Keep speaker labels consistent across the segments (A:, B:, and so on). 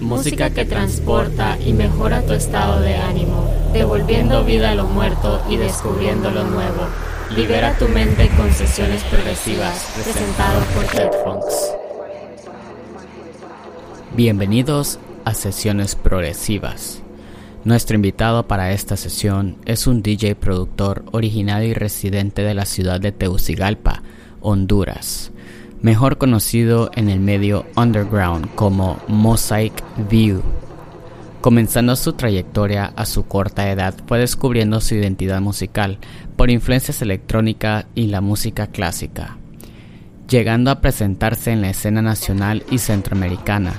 A: música que transporta y mejora tu estado de ánimo, devolviendo vida a lo muerto y descubriendo lo nuevo. Libera tu mente con sesiones progresivas, presentado por Funks.
B: Bienvenidos a Sesiones Progresivas. Nuestro invitado para esta sesión es un DJ productor original y residente de la ciudad de Tegucigalpa, Honduras, mejor conocido en el medio underground como Mosaic View. Comenzando su trayectoria a su corta edad, fue descubriendo su identidad musical por influencias electrónicas y la música clásica, llegando a presentarse en la escena nacional y centroamericana.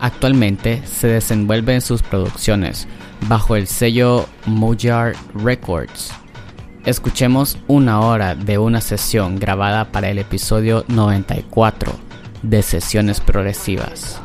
B: Actualmente se desenvuelve en sus producciones bajo el sello Mojar Records. Escuchemos una hora de una sesión grabada para el episodio 94 de Sesiones Progresivas.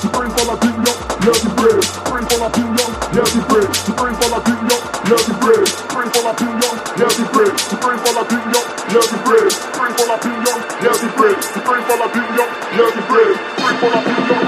A: Free
B: for Latino, heavy bread.
C: Free for Yeah, heavy bread. Free for Latino.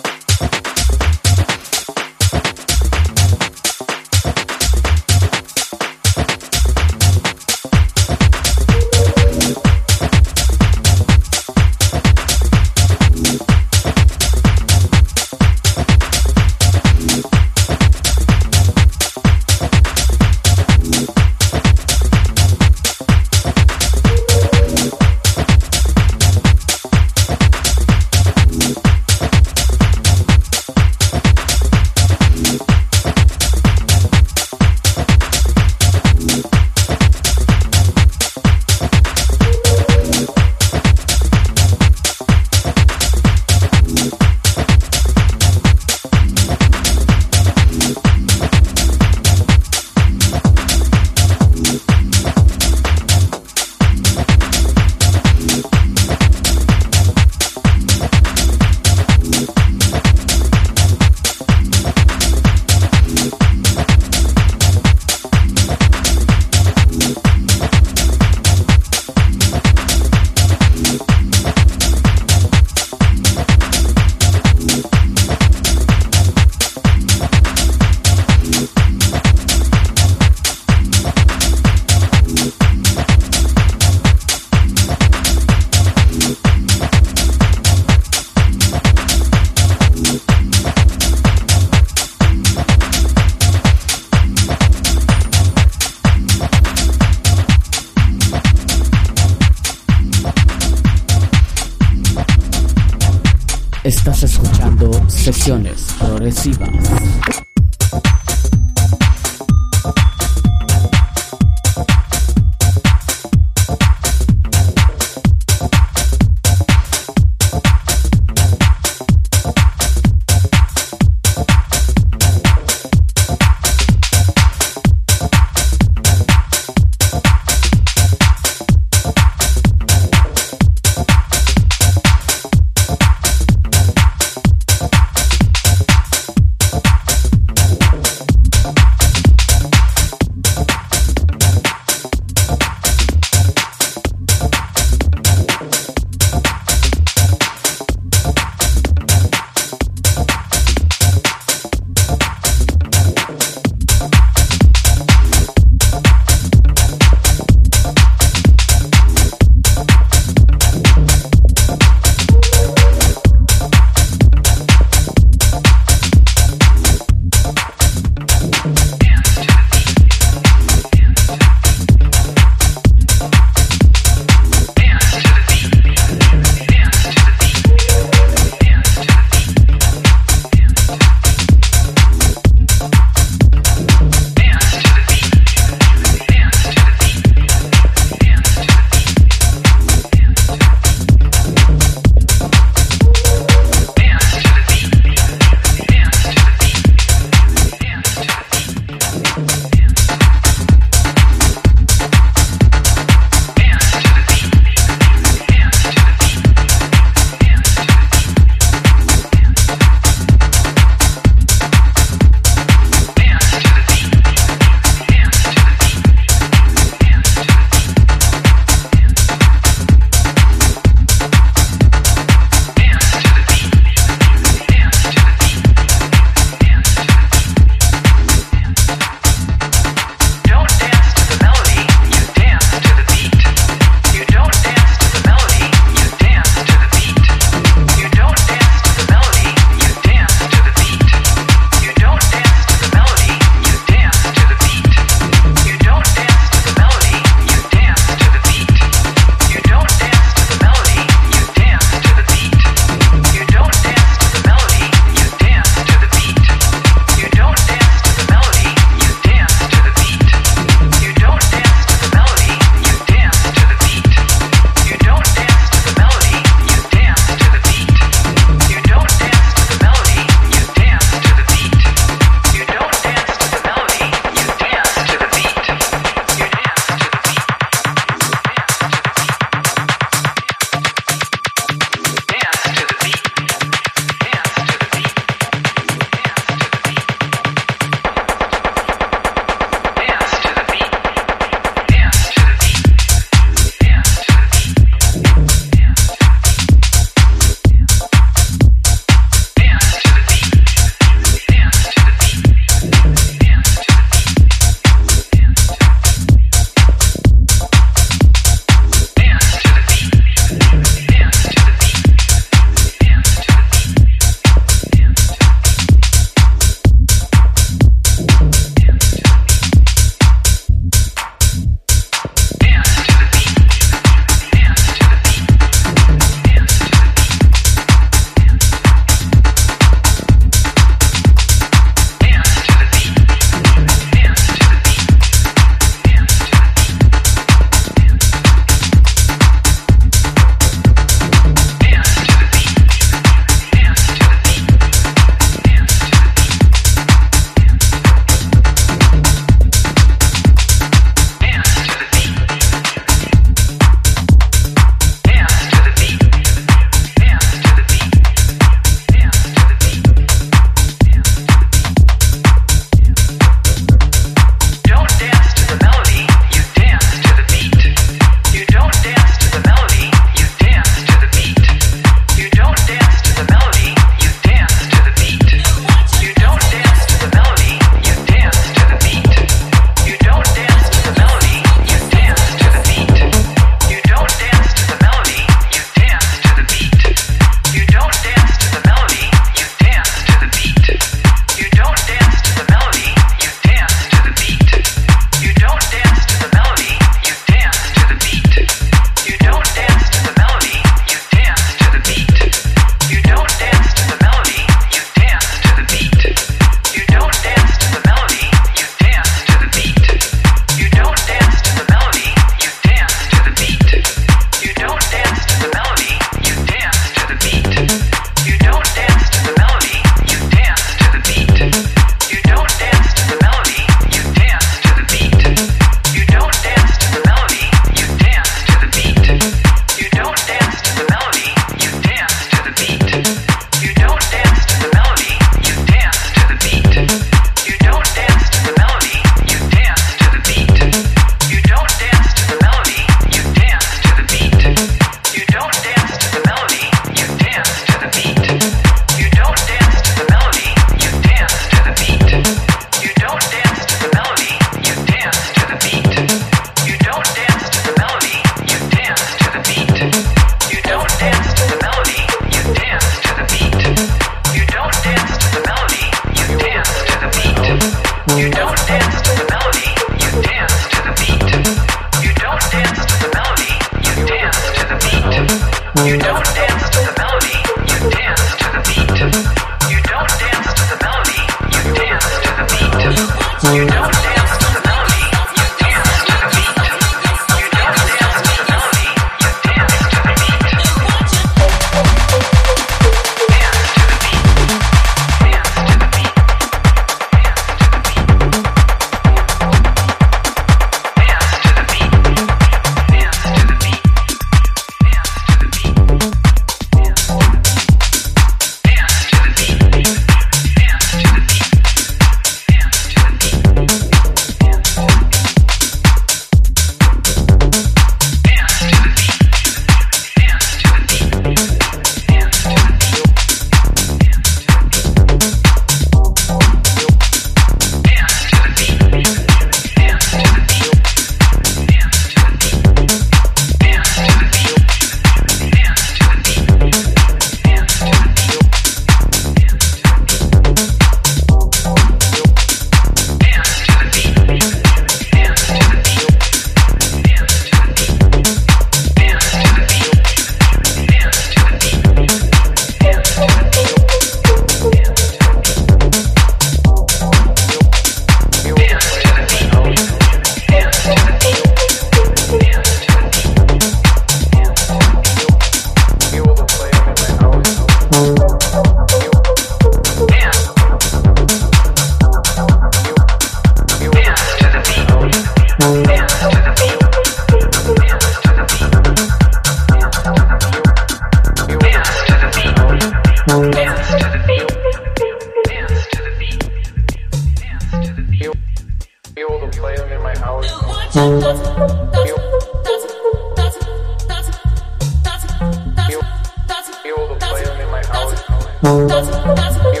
C: That's